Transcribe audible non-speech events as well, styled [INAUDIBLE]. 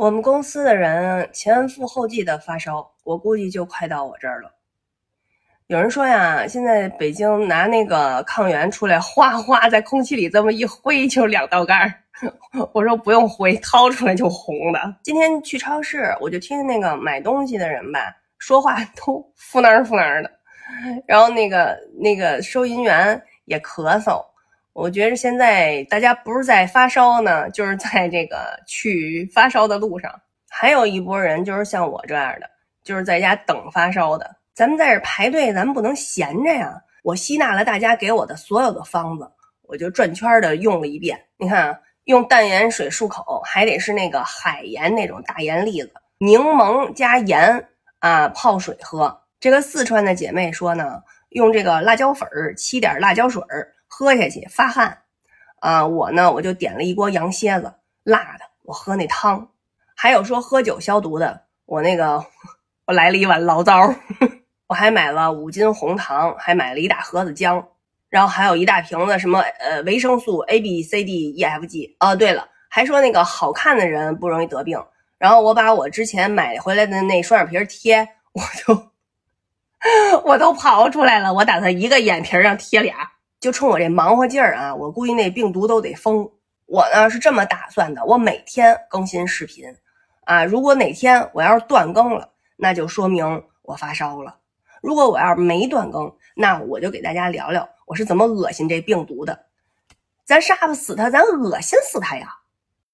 我们公司的人前赴后继的发烧，我估计就快到我这儿了。有人说呀，现在北京拿那个抗原出来，哗哗在空气里这么一挥，就两道杠。[LAUGHS] 我说不用挥，掏出来就红的。今天去超市，我就听那个买东西的人吧，说话都呼那敷那的，然后那个那个收银员也咳嗽。我觉得现在大家不是在发烧呢，就是在这个去发烧的路上。还有一波人就是像我这样的，就是在家等发烧的。咱们在这排队，咱们不能闲着呀。我吸纳了大家给我的所有的方子，我就转圈的用了一遍。你看啊，用淡盐水漱口，还得是那个海盐那种大盐粒子，柠檬加盐啊泡水喝。这个四川的姐妹说呢，用这个辣椒粉儿沏点辣椒水儿。喝下去发汗，啊，我呢我就点了一锅羊蝎子，辣的，我喝那汤。还有说喝酒消毒的，我那个 [LAUGHS] 我来了一碗醪糟，[LAUGHS] 我还买了五斤红糖，还买了一大盒子姜，然后还有一大瓶子什么呃维生素 A B C D E F G。哦，对了，还说那个好看的人不容易得病。然后我把我之前买回来的那双眼皮贴，[LAUGHS] 我就我都刨出来了，我打算一个眼皮上贴俩。就冲我这忙活劲儿啊，我估计那病毒都得疯。我呢是这么打算的，我每天更新视频啊。如果哪天我要是断更了，那就说明我发烧了；如果我要是没断更，那我就给大家聊聊我是怎么恶心这病毒的。咱杀不死他，咱恶心死他呀！